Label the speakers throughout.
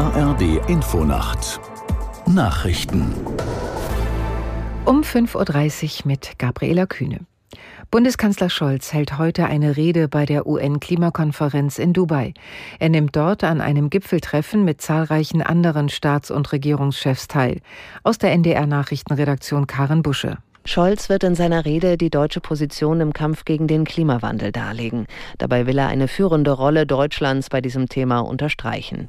Speaker 1: ARD Infonacht Nachrichten
Speaker 2: um 5.30 Uhr mit Gabriela Kühne. Bundeskanzler Scholz hält heute eine Rede bei der UN-Klimakonferenz in Dubai. Er nimmt dort an einem Gipfeltreffen mit zahlreichen anderen Staats- und Regierungschefs teil. Aus der NDR-Nachrichtenredaktion Karen Busche.
Speaker 3: Scholz wird in seiner Rede die deutsche Position im Kampf gegen den Klimawandel darlegen. Dabei will er eine führende Rolle Deutschlands bei diesem Thema unterstreichen.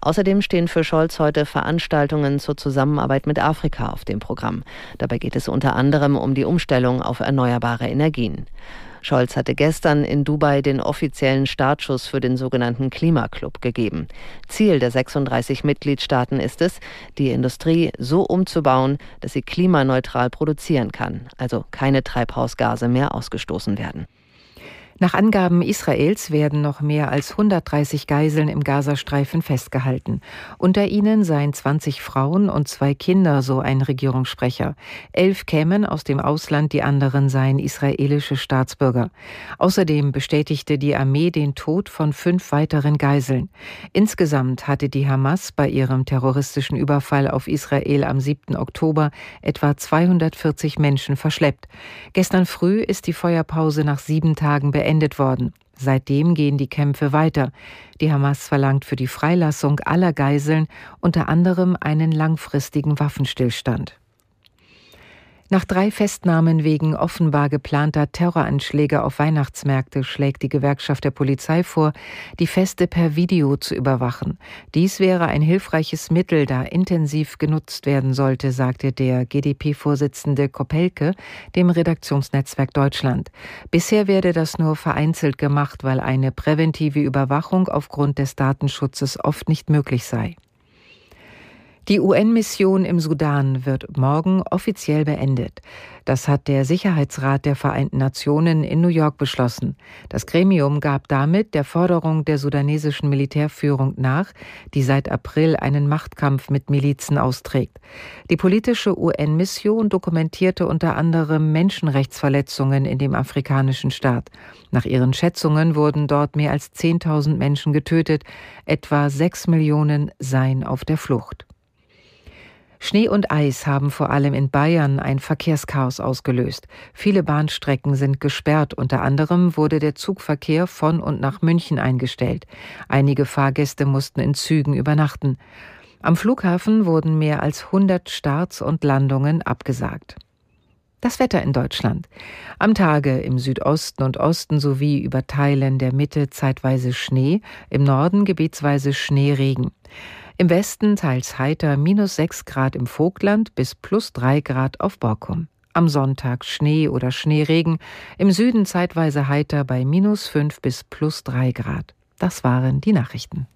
Speaker 3: Außerdem stehen für Scholz heute Veranstaltungen zur Zusammenarbeit mit Afrika auf dem Programm. Dabei geht es unter anderem um die Umstellung auf erneuerbare Energien. Scholz hatte gestern in Dubai den offiziellen Startschuss für den sogenannten Klimaclub gegeben. Ziel der 36 Mitgliedstaaten ist es, die Industrie so umzubauen, dass sie klimaneutral produzieren kann, also keine Treibhausgase mehr ausgestoßen werden.
Speaker 2: Nach Angaben Israels werden noch mehr als 130 Geiseln im Gazastreifen festgehalten. Unter ihnen seien 20 Frauen und zwei Kinder, so ein Regierungssprecher. Elf kämen aus dem Ausland, die anderen seien israelische Staatsbürger. Außerdem bestätigte die Armee den Tod von fünf weiteren Geiseln. Insgesamt hatte die Hamas bei ihrem terroristischen Überfall auf Israel am 7. Oktober etwa 240 Menschen verschleppt. Gestern früh ist die Feuerpause nach sieben Tagen beendet beendet worden. Seitdem gehen die Kämpfe weiter. Die Hamas verlangt für die Freilassung aller Geiseln unter anderem einen langfristigen Waffenstillstand. Nach drei Festnahmen wegen offenbar geplanter Terroranschläge auf Weihnachtsmärkte schlägt die Gewerkschaft der Polizei vor, die Feste per Video zu überwachen. Dies wäre ein hilfreiches Mittel, da intensiv genutzt werden sollte, sagte der GdP-Vorsitzende Kopelke dem Redaktionsnetzwerk Deutschland. Bisher werde das nur vereinzelt gemacht, weil eine präventive Überwachung aufgrund des Datenschutzes oft nicht möglich sei. Die UN-Mission im Sudan wird morgen offiziell beendet. Das hat der Sicherheitsrat der Vereinten Nationen in New York beschlossen. Das Gremium gab damit der Forderung der sudanesischen Militärführung nach, die seit April einen Machtkampf mit Milizen austrägt. Die politische UN-Mission dokumentierte unter anderem Menschenrechtsverletzungen in dem afrikanischen Staat. Nach ihren Schätzungen wurden dort mehr als 10.000 Menschen getötet, etwa sechs Millionen seien auf der Flucht. Schnee und Eis haben vor allem in Bayern ein Verkehrschaos ausgelöst. Viele Bahnstrecken sind gesperrt. Unter anderem wurde der Zugverkehr von und nach München eingestellt. Einige Fahrgäste mussten in Zügen übernachten. Am Flughafen wurden mehr als 100 Starts und Landungen abgesagt. Das Wetter in Deutschland. Am Tage im Südosten und Osten sowie über Teilen der Mitte zeitweise Schnee, im Norden gebietsweise Schneeregen. Im Westen teils heiter minus 6 Grad im Vogtland bis plus 3 Grad auf Borkum. Am Sonntag Schnee oder Schneeregen, im Süden zeitweise heiter bei minus 5 bis plus 3 Grad. Das waren die Nachrichten.